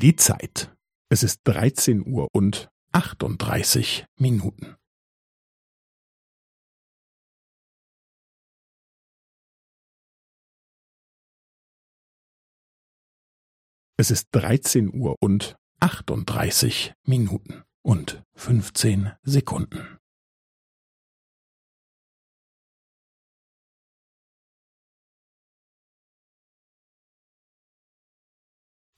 Die Zeit. Es ist 13 Uhr und 38 Minuten. Es ist 13 Uhr und 38 Minuten und 15 Sekunden.